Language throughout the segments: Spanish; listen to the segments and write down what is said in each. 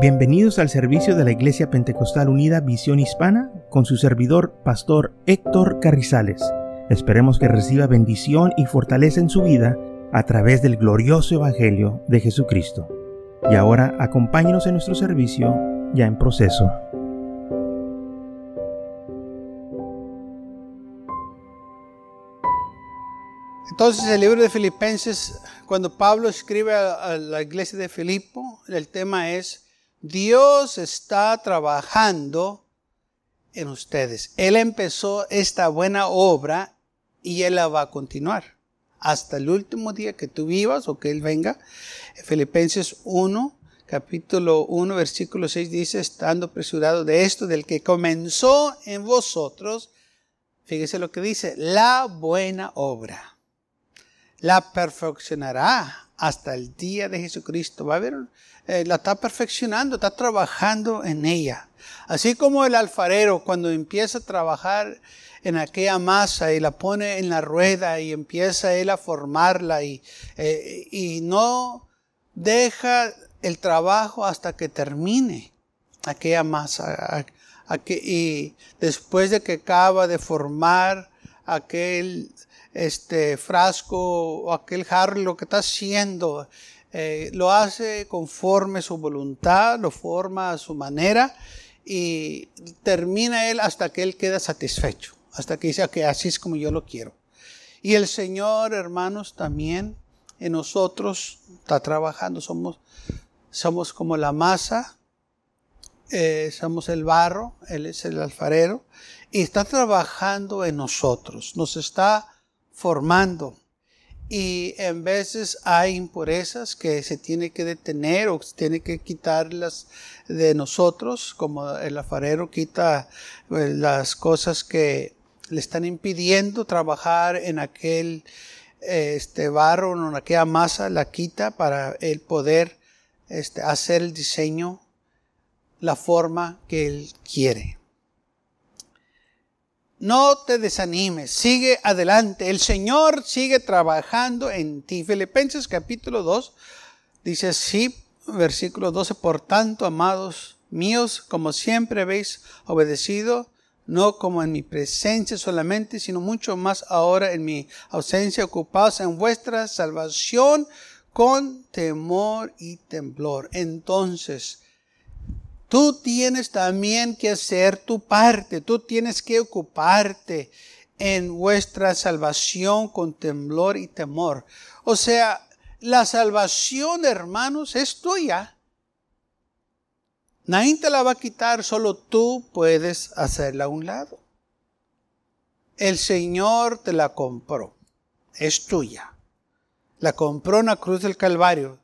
Bienvenidos al servicio de la Iglesia Pentecostal Unida Visión Hispana con su servidor, Pastor Héctor Carrizales. Esperemos que reciba bendición y fortaleza en su vida a través del glorioso Evangelio de Jesucristo. Y ahora acompáñenos en nuestro servicio ya en proceso. Entonces el libro de Filipenses, cuando Pablo escribe a, la iglesia de Filipo, el tema es Dios está trabajando en ustedes. Él empezó esta buena obra y Él la va a continuar hasta el último día que tú vivas o que Él venga. Filipenses 1, capítulo 1, versículo 6 dice, estando apresurado de esto, del que comenzó en vosotros, fíjese lo que dice, la buena obra. La perfeccionará hasta el día de Jesucristo. Va a ver eh, la está perfeccionando, está trabajando en ella. Así como el alfarero cuando empieza a trabajar en aquella masa y la pone en la rueda y empieza él a formarla y, eh, y no deja el trabajo hasta que termine aquella masa. y después de que acaba de formar aquel este frasco o aquel jarro, lo que está haciendo, eh, lo hace conforme su voluntad, lo forma a su manera y termina él hasta que él queda satisfecho, hasta que dice que así es como yo lo quiero. Y el Señor, hermanos, también en nosotros está trabajando, somos, somos como la masa, eh, somos el barro, Él es el alfarero, y está trabajando en nosotros, nos está formando y en veces hay impurezas que se tiene que detener o se tiene que quitarlas de nosotros, como el alfarero quita eh, las cosas que le están impidiendo trabajar en aquel este barro, en aquella masa, la quita para el poder este, hacer el diseño, la forma que él quiere. No te desanimes, sigue adelante. El Señor sigue trabajando en ti. Filipenses capítulo 2 dice así, versículo 12, por tanto, amados míos, como siempre habéis obedecido, no como en mi presencia solamente, sino mucho más ahora en mi ausencia, ocupados en vuestra salvación con temor y temblor. Entonces, Tú tienes también que hacer tu parte, tú tienes que ocuparte en vuestra salvación con temblor y temor. O sea, la salvación, hermanos, es tuya. Nadie te la va a quitar, solo tú puedes hacerla a un lado. El Señor te la compró, es tuya. La compró en la cruz del Calvario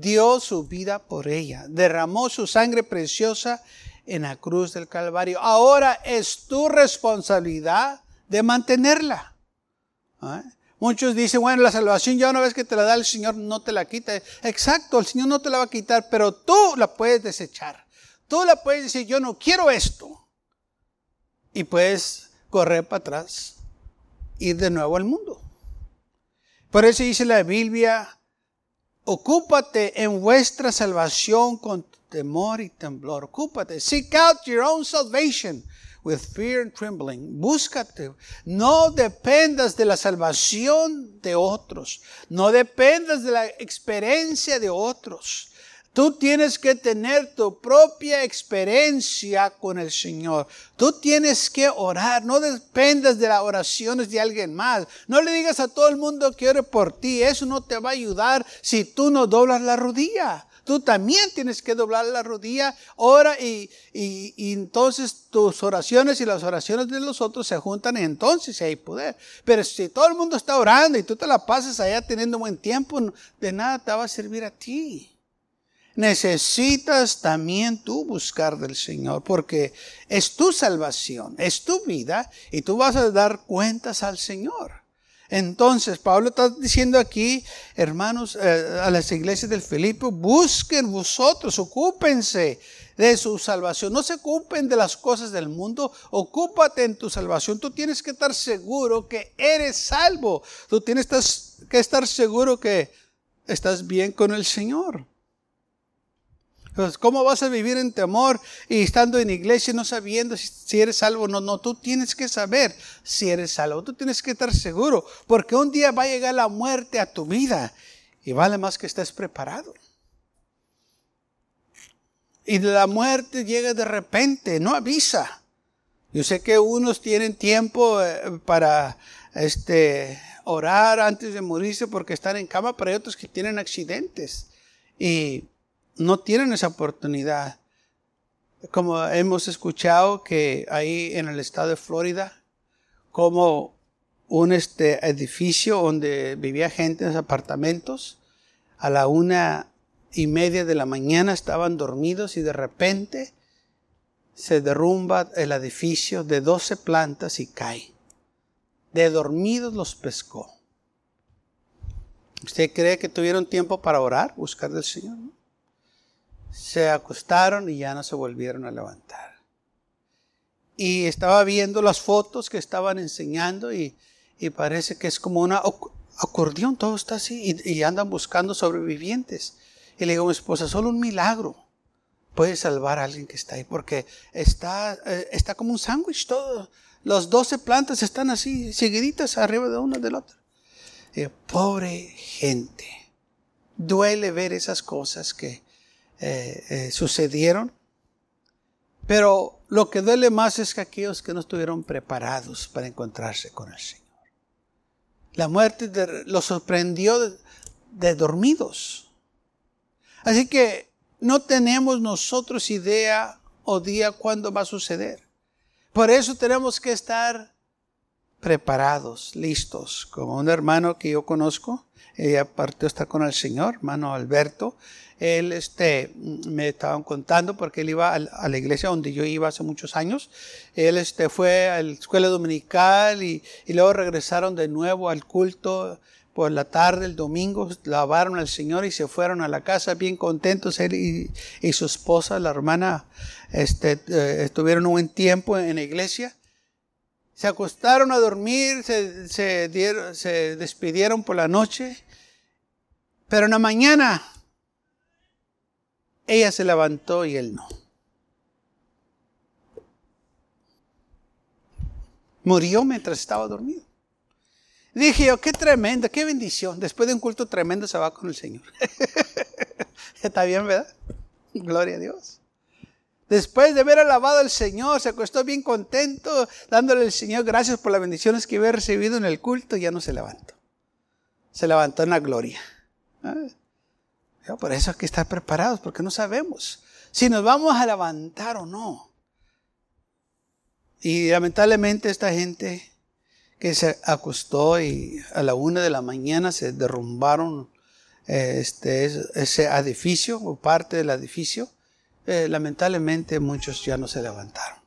dio su vida por ella, derramó su sangre preciosa en la cruz del Calvario. Ahora es tu responsabilidad de mantenerla. ¿Ah? Muchos dicen, bueno, la salvación ya una vez que te la da el Señor no te la quita. Exacto, el Señor no te la va a quitar, pero tú la puedes desechar. Tú la puedes decir, yo no quiero esto. Y puedes correr para atrás, ir de nuevo al mundo. Por eso dice la Biblia, Ocúpate en vuestra salvación con temor y temblor. Ocúpate. Seek out your own salvation with fear and trembling. Búscate. No dependas de la salvación de otros. No dependas de la experiencia de otros. Tú tienes que tener tu propia experiencia con el Señor. Tú tienes que orar. No dependas de las oraciones de alguien más. No le digas a todo el mundo que ore por ti. Eso no te va a ayudar si tú no doblas la rodilla. Tú también tienes que doblar la rodilla, ora y, y, entonces tus oraciones y las oraciones de los otros se juntan y entonces hay poder. Pero si todo el mundo está orando y tú te la pasas allá teniendo buen tiempo, de nada te va a servir a ti necesitas también tú buscar del Señor, porque es tu salvación, es tu vida, y tú vas a dar cuentas al Señor. Entonces, Pablo está diciendo aquí, hermanos, eh, a las iglesias del Filipo, busquen vosotros, ocúpense de su salvación. No se ocupen de las cosas del mundo, ocúpate en tu salvación. Tú tienes que estar seguro que eres salvo. Tú tienes que estar seguro que estás bien con el Señor. Pues, ¿Cómo vas a vivir en temor y estando en iglesia no sabiendo si, eres salvo o no? No, tú tienes que saber si eres salvo. Tú tienes que estar seguro, porque un día va a llegar la muerte a tu vida y vale más que estés preparado. Y la muerte llega de repente, no avisa. Yo sé que unos tienen tiempo eh, para este, orar antes de morirse porque están en cama, pero hay otros que tienen accidentes y no tienen esa oportunidad. Como hemos escuchado que ahí en el estado de Florida, como un este, edificio donde vivía gente en los apartamentos, a la una y media de la mañana estaban dormidos y de repente se derrumba el edificio de 12 plantas y cae. De dormidos los pescó. ¿Usted cree que tuvieron tiempo para orar, buscar del Señor? Se acostaron y ya no se volvieron a levantar. Y estaba viendo las fotos que estaban enseñando y, parece que es como una acordeón, todo está así y, y andan buscando sobrevivientes. Y le digo a mi esposa, solo un milagro puede salvar a alguien que está ahí, porque está, eh, está como un sándwich todo. Las doce plantas están así, seguiditas arriba de una de la otra. pobre gente. Duele ver esas cosas que eh, eh, sucedieron. Pero lo que duele más es que aquellos que no estuvieron preparados para encontrarse con el Señor. La muerte los sorprendió de dormidos. Así que no tenemos nosotros idea o día cuándo va a suceder. Por eso tenemos que estar preparados, listos. Como un hermano que yo conozco, ella partió está con el Señor, hermano Alberto. Él este, me estaban contando porque él iba a la iglesia donde yo iba hace muchos años. Él este, fue a la escuela dominical y, y luego regresaron de nuevo al culto por la tarde, el domingo, lavaron al Señor y se fueron a la casa bien contentos. Él y, su esposa, la hermana, este, eh, estuvieron un buen tiempo en la iglesia. Se acostaron a dormir, se, dieron, se despidieron por la noche. Pero en la mañana, ella se levantó y él no. Murió mientras estaba dormido. Dije yo, qué tremenda, qué bendición. Después de un culto tremendo se va con el Señor. Está bien, ¿verdad? Gloria a Dios. Después de haber alabado al Señor, se acostó bien contento, dándole al Señor gracias por las bendiciones que había recibido en el culto, y ya no se levantó. Se levantó en la gloria. Ah, por eso hay que estar preparados, porque no sabemos si nos vamos a levantar o no. Y lamentablemente esta gente que se acostó y a la una de la mañana se derrumbaron eh, este, ese edificio o parte del edificio. Eh, lamentablemente muchos ya no se levantaron.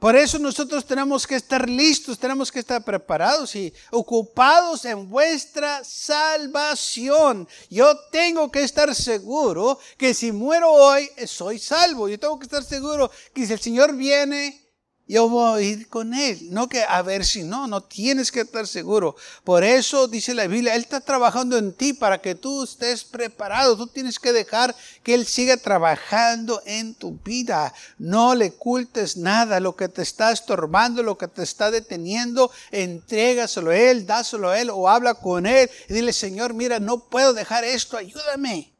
Por eso nosotros tenemos que estar listos, tenemos que estar preparados y ocupados en vuestra salvación. Yo tengo que estar seguro que si muero hoy, soy salvo. Yo tengo que estar seguro que si el Señor viene, yo voy a ir con Él. No que a ver si no, no tienes que estar seguro. Por eso dice la Biblia, Él está trabajando en ti para que tú estés preparado. Tú tienes que dejar que Él siga trabajando en tu vida. No le cultes nada, lo que te está estorbando, lo que te está deteniendo, entrégaselo a Él, dáselo a Él o habla con Él y dile, Señor, mira, no puedo dejar esto, ayúdame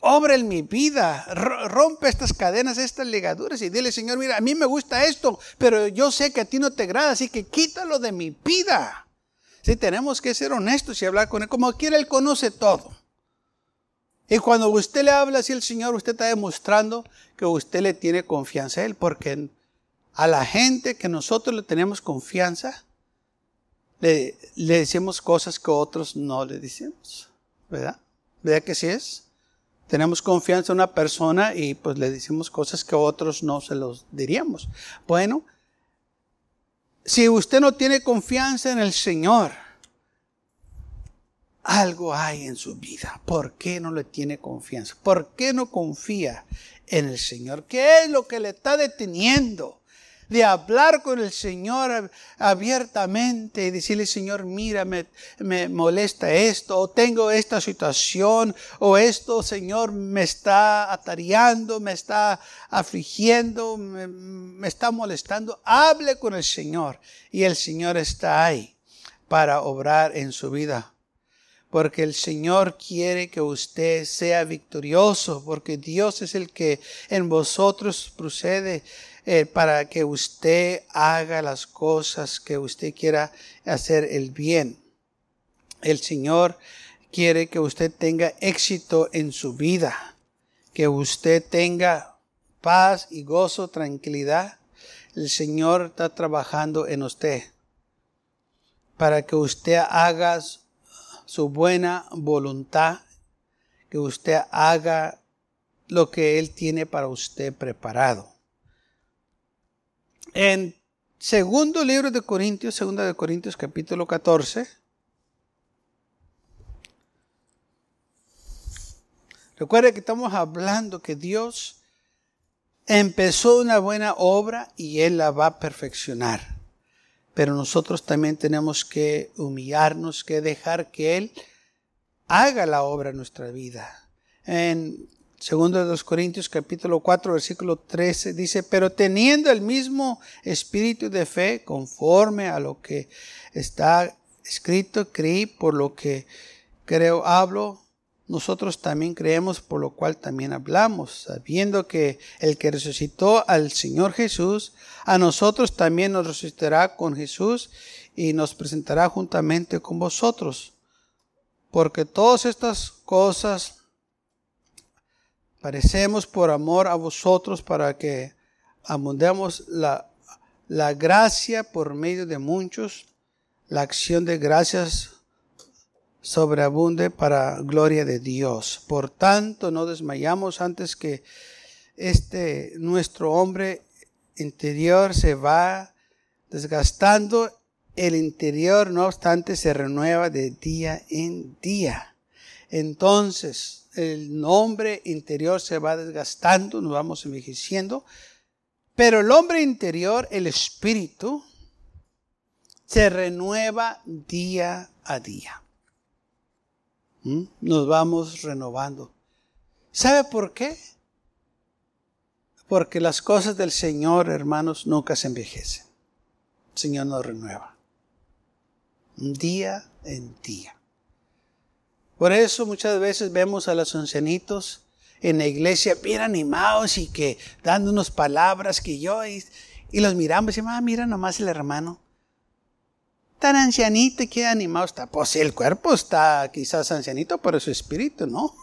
obra en mi vida, rompe estas cadenas, estas ligaduras y dile, Señor, mira, a mí me gusta esto, pero yo sé que a ti no te agrada, así que quítalo de mi vida. Si tenemos que ser honestos y hablar con Él, como quiera, Él conoce todo. Y cuando usted le habla así al Señor, usted está demostrando que usted le tiene confianza a Él, porque a la gente que nosotros le tenemos confianza, le, le decimos cosas que otros no le decimos, ¿verdad? ¿Verdad que sí es? Tenemos confianza en una persona y pues le decimos cosas que otros no se los diríamos. Bueno, si usted no tiene confianza en el Señor, algo hay en su vida. ¿Por qué no le tiene confianza? ¿Por qué no confía en el Señor? ¿Qué es lo que le está deteniendo? De hablar con el Señor abiertamente y decirle, Señor, mira, me, molesta esto, o tengo esta situación, o esto, Señor, me está atareando, me está afligiendo, me, me está molestando. Hable con el Señor y el Señor está ahí para obrar en su vida porque el Señor quiere que usted sea victorioso, porque Dios es el que en vosotros procede eh, para que usted haga las cosas que usted quiera hacer el bien. El Señor quiere que usted tenga éxito en su vida, que usted tenga paz y gozo, tranquilidad. El Señor está trabajando en usted para que usted haga su buena voluntad, que usted haga lo que Él tiene para usted preparado. En segundo libro de Corintios, segunda de Corintios capítulo 14, recuerde que estamos hablando que Dios empezó una buena obra y Él la va a perfeccionar pero nosotros también tenemos que humillarnos, que dejar que Él haga la obra en nuestra vida. En 2 de los Corintios capítulo 4 versículo 13 dice, pero teniendo el mismo espíritu de fe conforme a lo que está escrito, creí por lo que creo hablo, nosotros también creemos, por lo cual también hablamos, sabiendo que el que resucitó al Señor Jesús, a nosotros también nos resucitará con Jesús y nos presentará juntamente con vosotros. Porque todas estas cosas parecemos por amor a vosotros para que amundemos la, la gracia por medio de muchos, la acción de gracias sobreabunde para gloria de Dios. Por tanto, no desmayamos antes que este nuestro hombre interior se va desgastando. El interior, no obstante, se renueva de día en día. Entonces, el hombre interior se va desgastando, nos vamos envejeciendo, pero el hombre interior, el espíritu, se renueva día a día. ¿Mm? Nos vamos renovando. ¿Sabe por qué? Porque las cosas del Señor, hermanos, nunca se envejecen. El Señor nos renueva. Día en día. Por eso muchas veces vemos a los ancianitos en la iglesia bien animados y que dando unas palabras que yo y, los miramos y decimos, ah, mira nomás el hermano tan ancianito y qué animado está. Pues el cuerpo está quizás ancianito, pero su espíritu no.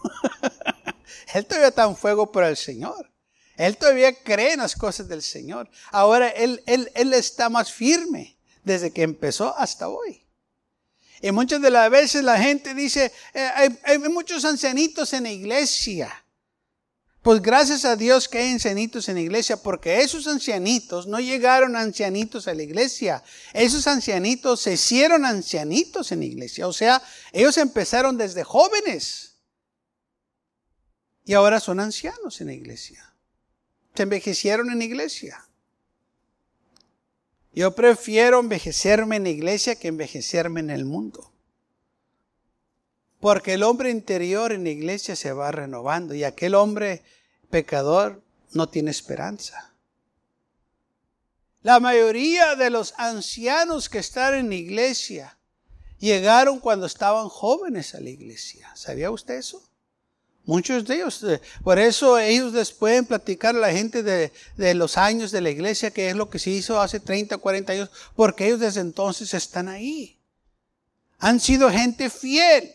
él todavía está en fuego por el Señor. Él todavía cree en las cosas del Señor. Ahora él, él, él está más firme desde que empezó hasta hoy. Y muchas de las veces la gente dice, eh, hay, hay muchos ancianitos en la iglesia. Pues gracias a Dios que hay ancianitos en la iglesia, porque esos ancianitos no llegaron ancianitos a la iglesia. Esos ancianitos se hicieron ancianitos en la iglesia. O sea, ellos empezaron desde jóvenes. Y ahora son ancianos en la iglesia. Se envejecieron en la iglesia. Yo prefiero envejecerme en la iglesia que envejecerme en el mundo. Porque el hombre interior en la iglesia se va renovando y aquel hombre pecador no tiene esperanza. La mayoría de los ancianos que están en la iglesia llegaron cuando estaban jóvenes a la iglesia. ¿Sabía usted eso? Muchos de ellos. Eh, por eso ellos les pueden platicar a la gente de, de, los años de la iglesia, que es lo que se hizo hace 30, 40 años, porque ellos desde entonces están ahí. Han sido gente fiel.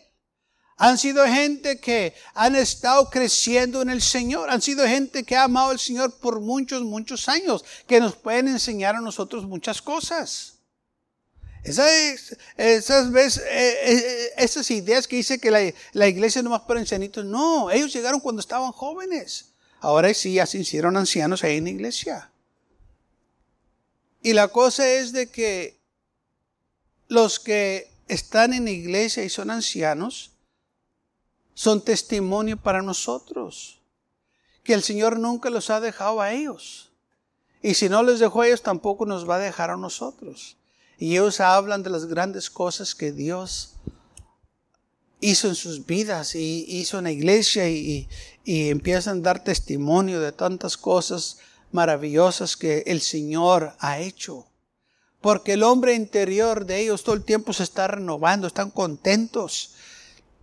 Han sido gente que han estado creciendo en el Señor. Han sido gente que ha amado al Señor por muchos, muchos años, que nos pueden enseñar a nosotros muchas cosas. Esas, esas, eh, eh, esas ideas que dice que la, la iglesia no más para ancianitos, no, ellos llegaron cuando estaban jóvenes. Ahora sí, ya se hicieron ancianos ahí en la iglesia. Y la cosa es de que los que están en la iglesia y son ancianos, son testimonio para nosotros, que el Señor nunca los ha dejado a ellos. Y si no les dejó a ellos, tampoco nos va a dejar a nosotros. Y ellos hablan de las grandes cosas que Dios hizo en sus vidas y hizo en la iglesia y, empiezan a dar testimonio de tantas cosas maravillosas que el Señor ha hecho. Porque el hombre interior de ellos todo el tiempo se está renovando, están contentos.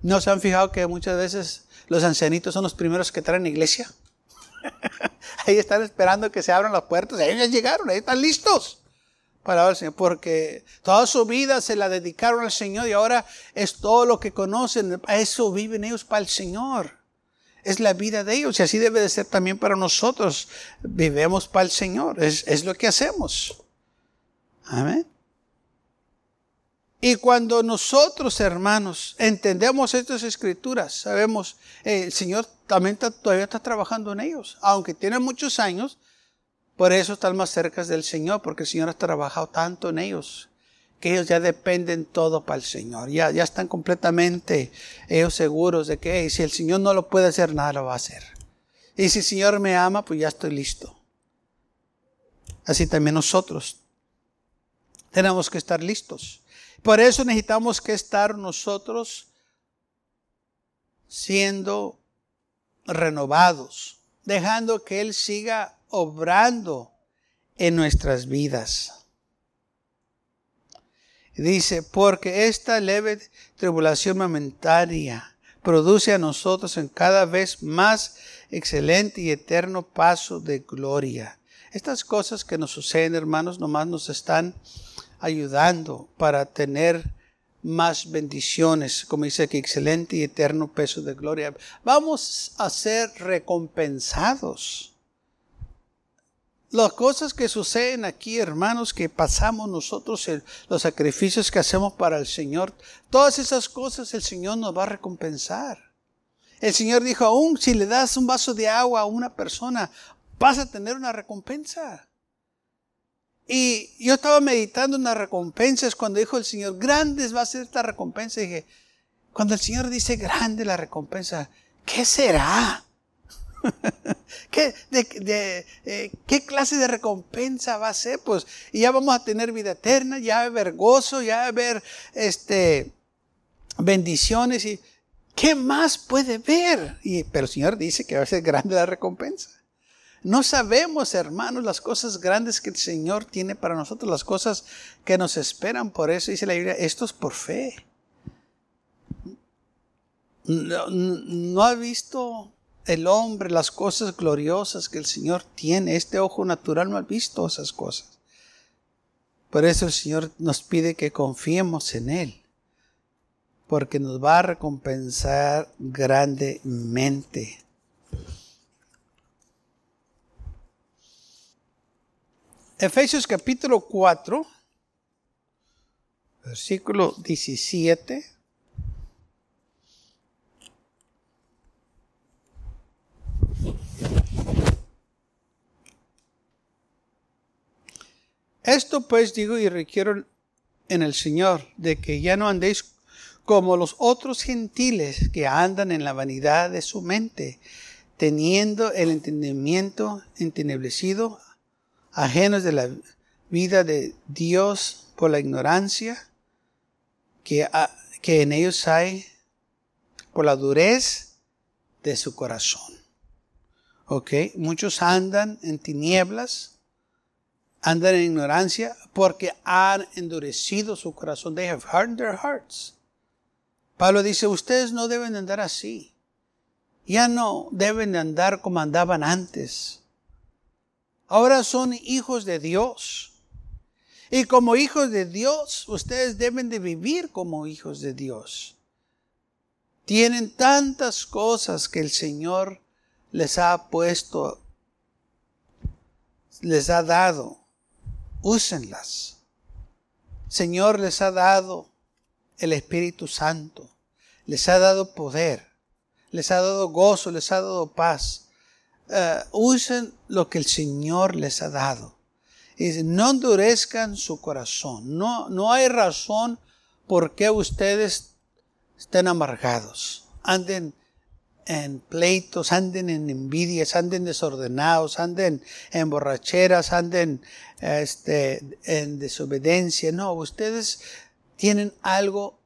¿No se han fijado que muchas veces los ancianitos son los primeros que traen la iglesia? ahí están esperando que se abran las puertas, ahí ya llegaron, ahí están listos porque toda su vida se la dedicaron al Señor y ahora es todo lo que conocen, a eso viven ellos para el Señor. Es la vida de ellos y así debe de ser también para nosotros. Vivemos para el Señor, es, es lo que hacemos. Amén. Y cuando nosotros, hermanos, entendemos estas escrituras, sabemos, eh, el Señor también todavía está trabajando en ellos, aunque tienen muchos años, por eso están más cerca del Señor, porque el Señor ha trabajado tanto en ellos, que ellos ya dependen todo para el Señor, ya, ya están completamente ellos seguros de que si el Señor no lo puede hacer, nada lo va a hacer. Y si el Señor me ama, pues ya estoy listo. Así también nosotros tenemos que estar listos. Por eso necesitamos que estar nosotros siendo renovados, dejando que Él siga obrando en nuestras vidas. Dice, porque esta leve tribulación momentánea produce a nosotros en cada vez más excelente y eterno paso de gloria. Estas cosas que nos suceden, hermanos, nomás nos están ayudando para tener más bendiciones, como dice aquí, excelente y eterno peso de gloria. Vamos a ser recompensados. Las cosas que suceden aquí, hermanos, que pasamos nosotros, los sacrificios que hacemos para el Señor, todas esas cosas el Señor nos va a recompensar. El Señor dijo, aún si le das un vaso de agua a una persona, vas a tener una recompensa. Y yo estaba meditando en las recompensas cuando dijo el Señor, grandes va a ser esta recompensa. Y dije, cuando el Señor dice grande la recompensa, ¿qué será? ¿Qué, de, eh, ¿Qué clase de recompensa va a ser? Pues y ya vamos a tener vida eterna, ya va a haber gozo, ya va a haber este, bendiciones. y ¿Qué más puede ver? Y, pero el Señor dice que va a ser grande la recompensa. No sabemos, hermanos, las cosas grandes que el Señor tiene para nosotros, las cosas que nos esperan. Por eso dice la Biblia, esto es por fe. No, ha visto el hombre las cosas gloriosas que el Señor tiene. Este ojo natural no ha visto esas cosas. Por eso el Señor nos pide que confiemos en Él, porque nos va a recompensar grandemente. Efesios capítulo 4, versículo 17. Esto pues digo y requiero en el Señor de que ya no andéis como los otros gentiles que andan en la vanidad de su mente, teniendo el entendimiento enteneblecido ajenos de la vida de Dios por la ignorancia que, que en ellos hay, por la durez de su corazón. ¿Ok? Muchos andan en tinieblas, andan en ignorancia porque han endurecido su corazón. They have hardened their hearts. Pablo dice, ustedes no deben andar así. Ya no deben andar como andaban antes. Ahora son hijos de Dios. Y como hijos de Dios, ustedes deben de vivir como hijos de Dios. Tienen tantas cosas que el Señor les ha puesto, les ha dado. Úsenlas. Señor les ha dado el Espíritu Santo. Les ha dado poder. Les ha dado gozo, les ha dado paz eh, usen lo que el Señor les ha dado. Y no endurezcan su corazón. No, no hay razón por qué ustedes estén amargados. Anden en pleitos, anden en envidias, anden desordenados, anden en borracheras, anden este, en desobediencia. No, ustedes tienen algo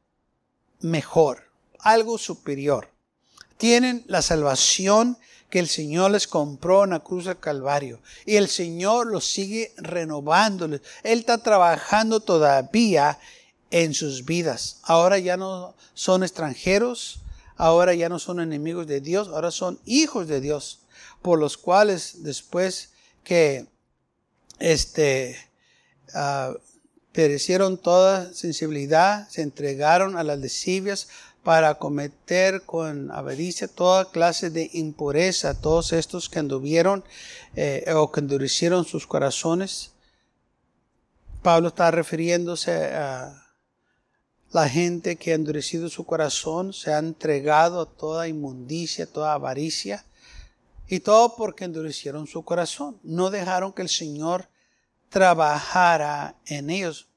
mejor, algo superior. Tienen la salvación que el Señor les compró en la cruz del Calvario. Y el Señor los sigue renovándoles. Él está trabajando todavía en sus vidas. Ahora ya no son extranjeros, ahora ya no son enemigos de Dios, ahora son hijos de Dios, por los cuales después que este, uh, perecieron toda sensibilidad, se entregaron a las lascivias para cometer con avaricia toda clase de impureza, todos estos que anduvieron eh, o que endurecieron sus corazones. Pablo está refiriéndose a la gente que ha endurecido su corazón, se ha entregado a toda inmundicia, toda avaricia, y todo porque endurecieron su corazón. No dejaron que el Señor trabajara en ellos.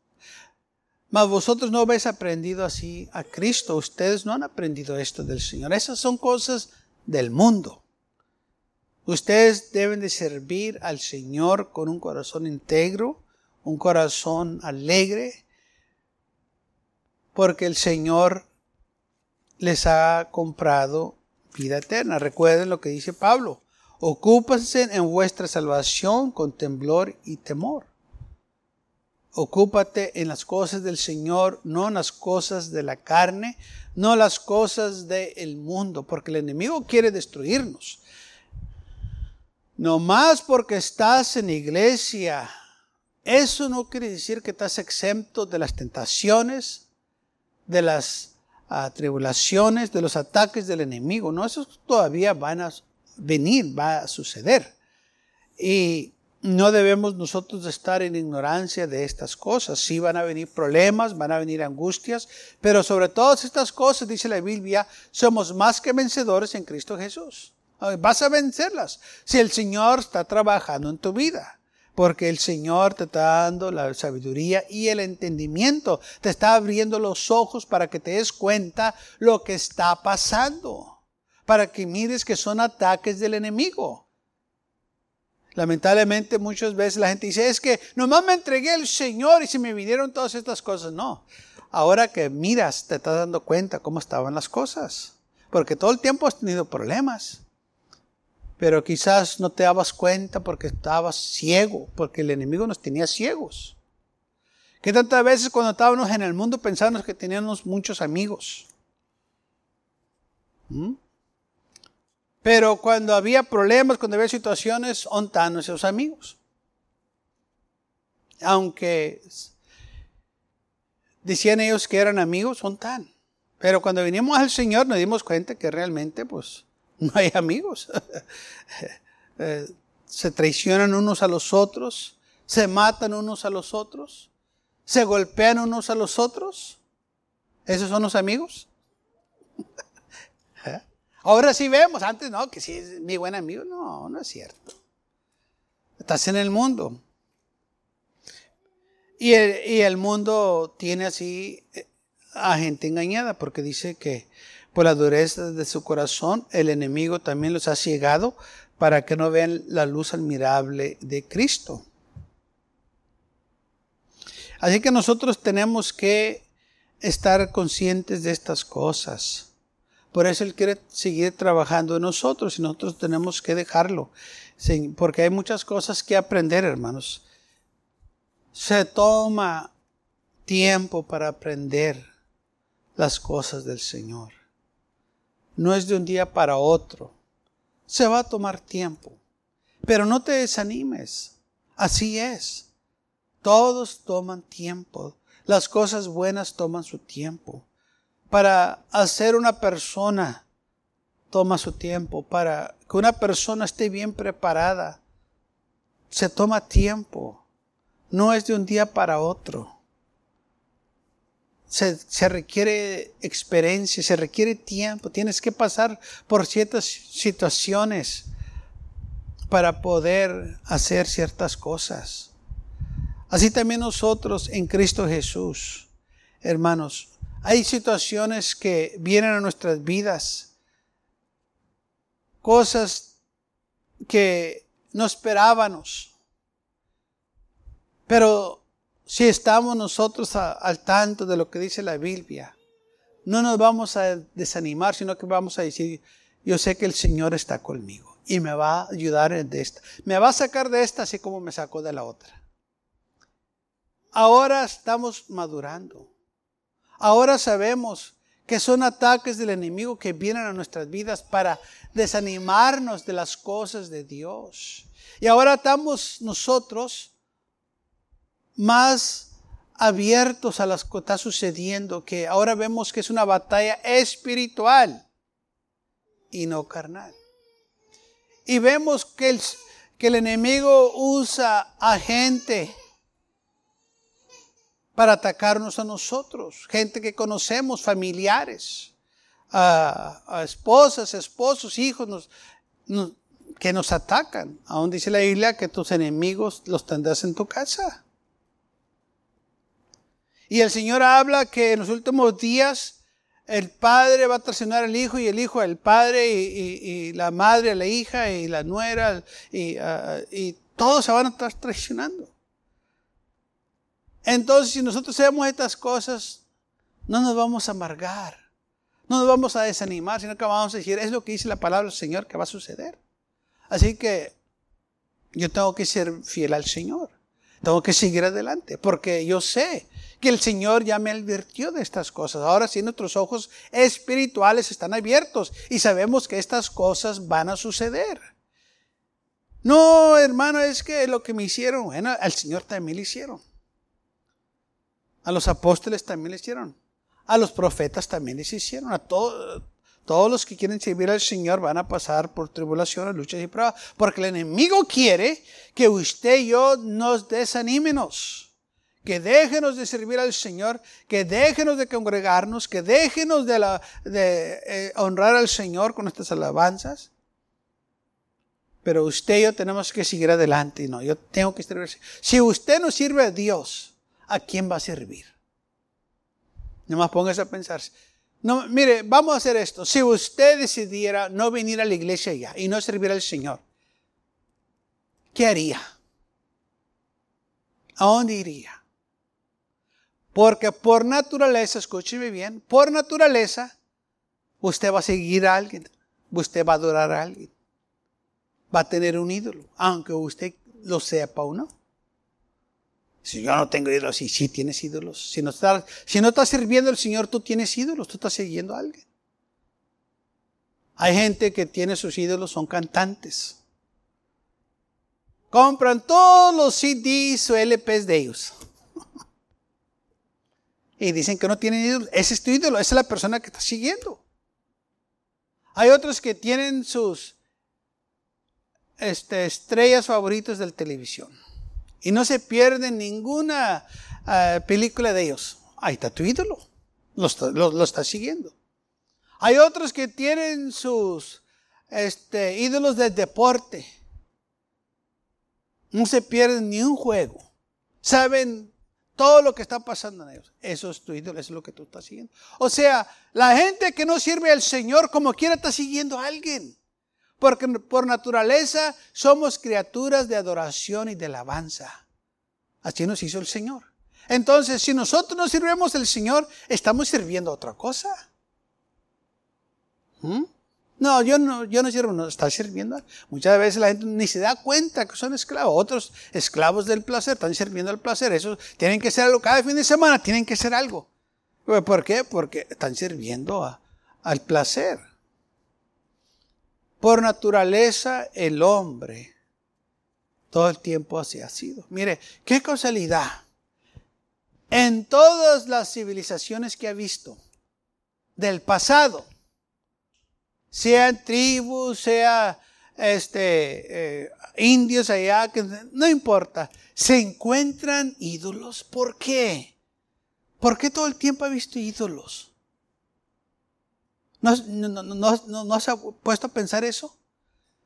Mas vosotros no habéis aprendido así a Cristo. Ustedes no han aprendido esto del Señor. Esas son cosas del mundo. Ustedes deben de servir al Señor con un corazón íntegro, un corazón alegre, porque el Señor les ha comprado vida eterna. Recuerden lo que dice Pablo. Ocúpense en vuestra salvación con temblor y temor. Ocúpate en las cosas del Señor, no en las cosas de la carne, no las cosas del mundo, porque el enemigo quiere destruirnos. No más porque estás en iglesia, eso no quiere decir que estás exento de las tentaciones, de las ah, tribulaciones, de los ataques del enemigo. No, eso todavía van a venir, va a suceder. Y no debemos nosotros estar en ignorancia de estas cosas. Sí van a venir problemas, van a venir angustias, pero sobre todas estas cosas, dice la Biblia, somos más que vencedores en Cristo Jesús. Vas a vencerlas si el Señor está trabajando en tu vida. Porque el Señor te está dando la sabiduría y el entendimiento. Te está abriendo los ojos para que te des cuenta lo que está pasando. Para que mires que son ataques del enemigo. Lamentablemente muchas veces la gente dice, es que nomás me entregué al Señor y se me vinieron todas estas cosas. No, ahora que miras te estás dando cuenta cómo estaban las cosas. Porque todo el tiempo has tenido problemas. Pero quizás no te dabas cuenta porque estabas ciego, porque el enemigo nos tenía ciegos. Que tantas veces cuando estábamos en el mundo pensábamos que teníamos muchos amigos. ¿Mm? Pero cuando había problemas, cuando había situaciones, ontan nuestros amigos. Aunque decían ellos que eran amigos, son tan. Pero cuando vinimos al Señor nos dimos cuenta que realmente pues no hay amigos. Eh, se traicionan unos a los otros, se matan unos a los otros, se golpean unos a los otros. ¿Esos son los amigos? Ahora sí vemos, antes no, que si es mi buen amigo. No, no es cierto. Estás en el mundo. Y el, mundo tiene así eh, a gente engañada, porque dice que por la dureza de su corazón el enemigo también los ha ciegado para que no vean la luz admirable de Cristo. Así que nosotros tenemos que estar conscientes de estas cosas. Por eso Él quiere seguir trabajando en nosotros y nosotros tenemos que dejarlo. porque hay muchas cosas que aprender, hermanos. Se toma tiempo para aprender las cosas del Señor. No es de un día para otro. Se va a tomar tiempo. Pero no te desanimes. Así es. Todos toman tiempo. Las cosas buenas toman su tiempo para hacer una persona toma su tiempo, para que una persona esté bien preparada, se toma tiempo, no es de un día para otro. Se, requiere experiencia, se requiere tiempo, tienes que pasar por ciertas situaciones para poder hacer ciertas cosas. Así también nosotros en Cristo Jesús, hermanos, hay situaciones que vienen a nuestras vidas cosas que no esperábamos. Pero si estamos nosotros al tanto de lo que dice la Biblia, no nos vamos a desanimar, sino que vamos a decir, yo sé que el Señor está conmigo y me va a ayudar de esta. Me va a sacar de esta así como me sacó de la otra. Ahora estamos madurando. Ahora sabemos que son ataques del enemigo que vienen a nuestras vidas para desanimarnos de las cosas de Dios. Y ahora estamos nosotros más abiertos a las que está sucediendo, que ahora vemos que es una batalla espiritual y no carnal. Y vemos que el, que el enemigo usa a gente para atacarnos a nosotros, gente que conocemos, familiares, a, esposas, esposos, hijos, que nos atacan. Aún dice la Biblia que tus enemigos los tendrás en tu casa. Y el Señor habla que en los últimos días el padre va a traicionar al hijo y el hijo al padre y, la madre a la hija y la nuera y, y todos se van a estar traicionando. Entonces, si nosotros hacemos estas cosas, no nos vamos a amargar, no nos vamos a desanimar, sino que vamos a decir, es lo que dice la palabra del Señor que va a suceder. Así que yo tengo que ser fiel al Señor, tengo que seguir adelante, porque yo sé que el Señor ya me advirtió de estas cosas. Ahora sí nuestros ojos espirituales están abiertos y sabemos que estas cosas van a suceder. No, hermano, es que lo que me hicieron, bueno, al Señor también le hicieron. A los apóstoles también le hicieron. A los profetas también les hicieron. A todos, todos los que quieren servir al Señor van a pasar por tribulaciones, luchas y pruebas. Porque el enemigo quiere que usted y yo nos desanimemos que déjenos de servir al Señor, que déjenos de congregarnos, que déjenos de, la, de eh, honrar al Señor con nuestras alabanzas. Pero usted y yo tenemos que seguir adelante. No, yo tengo que servir. Si usted no sirve a Dios, ¿a quién va a servir? Nomás póngase a pensar. No, mire, vamos a hacer esto. Si usted decidiera no venir a la iglesia ya y no servir al Señor, ¿qué haría? ¿A dónde iría? Porque por naturaleza, escúcheme bien, por naturaleza, usted va a seguir a alguien, usted va a adorar a alguien, va a tener un ídolo, aunque usted lo sepa o no. Si yo no tengo ídolos, sí, sí tienes ídolos. Si no, estás, si no estás sirviendo al Señor, tú tienes ídolos, tú estás siguiendo a alguien. Hay gente que tiene sus ídolos, son cantantes. Compran todos los CDs o LPs de ellos y dicen que no tienen ídolo. Ese es tu ídolo, esa es la persona que está siguiendo. Hay otros que tienen sus este, estrellas favoritas de la televisión y no se pierden ninguna eh, película de ellos. Ahí está tu ídolo, lo, lo, está siguiendo. Hay otros que tienen sus este, ídolos del deporte. No se pierden ni un juego. Saben todo lo que está pasando en ellos. Eso es tu ídolo, eso es lo que tú estás siguiendo. O sea, la gente que no sirve al Señor como quiera está siguiendo a alguien. Porque por naturaleza somos criaturas de adoración y de alabanza. Así nos hizo el Señor. Entonces, si nosotros no sirvemos al Señor, estamos sirviendo a otra cosa. ¿Mm? No, yo no, yo no sirvo, no está sirviendo. Muchas veces la gente ni se da cuenta que son esclavos. Otros esclavos del placer están sirviendo al placer. Eso tienen que ser algo. Cada fin de semana tienen que ser algo. ¿Por qué? Porque están sirviendo al placer. Por naturaleza, el hombre todo el tiempo así ha sido. Mire, qué casualidad. En todas las civilizaciones que ha visto del pasado, sean tribus, sea este, eh, indios allá, que, no importa, se encuentran ídolos. ¿Por qué? ¿Por qué todo el tiempo ha visto ídolos? ¿No, no, se ha puesto a pensar eso?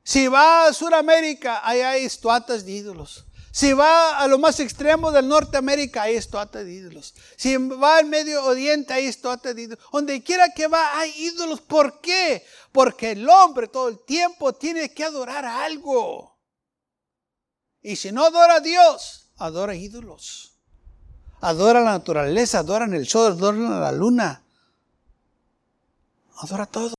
Si va a Sudamérica, ahí hay estatuas de ídolos. Si va a lo más extremo del Norteamérica, hay estatuas de ídolos. Si va al Medio Oriente, hay estatuas de ídolos. Donde quiera que va, hay ídolos. ¿Por qué? Porque el hombre todo el tiempo tiene que adorar algo. Y si no adora a Dios, adora ídolos. Adora la naturaleza, adora el sol, adora la luna. Adora todo.